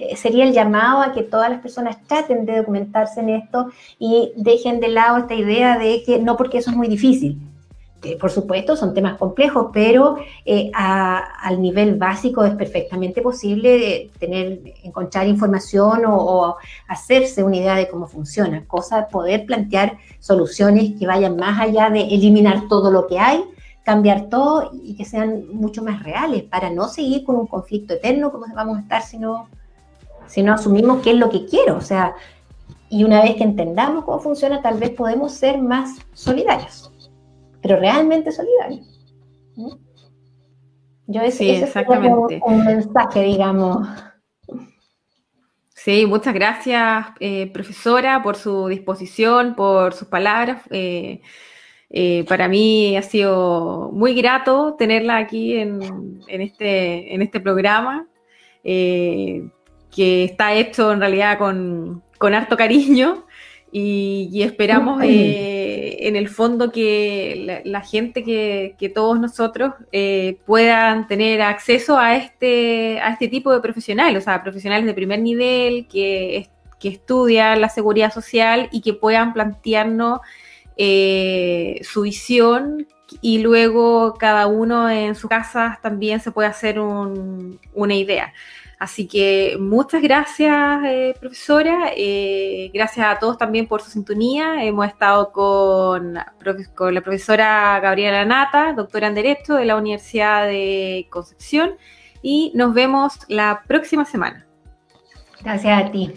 eh, sería el llamado a que todas las personas traten de documentarse en esto y dejen de lado esta idea de que no porque eso es muy difícil. por supuesto, son temas complejos, pero eh, al nivel básico es perfectamente posible tener, encontrar información o, o, hacerse una idea de cómo funciona, cosa de poder plantear soluciones que vayan más allá de eliminar todo lo que hay, cambiar todo y que sean mucho más reales para no seguir con un conflicto eterno como vamos a estar si no, si no asumimos qué es lo que quiero. O sea, y una vez que entendamos cómo funciona, tal vez podemos ser más solidarios, pero realmente solidarios. Yo ese, sí, ese exactamente. Es un mensaje, digamos.
Sí, muchas gracias, eh, profesora, por su disposición, por sus palabras. Eh, eh, para mí ha sido muy grato tenerla aquí en, este, en este programa, eh, que está hecho en realidad con, harto cariño y, esperamos eh, en el fondo que la, gente, que, todos nosotros puedan tener acceso a este, a este tipo de profesionales, o sea, profesionales de primer nivel que, que estudian la seguridad social y que puedan plantearnos eh, su visión y luego cada uno en su casa también se puede hacer una idea. Así que muchas gracias, eh, profesora. Eh, gracias a todos también por su sintonía. Hemos estado con, con la profesora Gabriela Nata, doctora en Derecho de la Universidad de Concepción, y nos vemos la próxima semana.
Gracias a ti.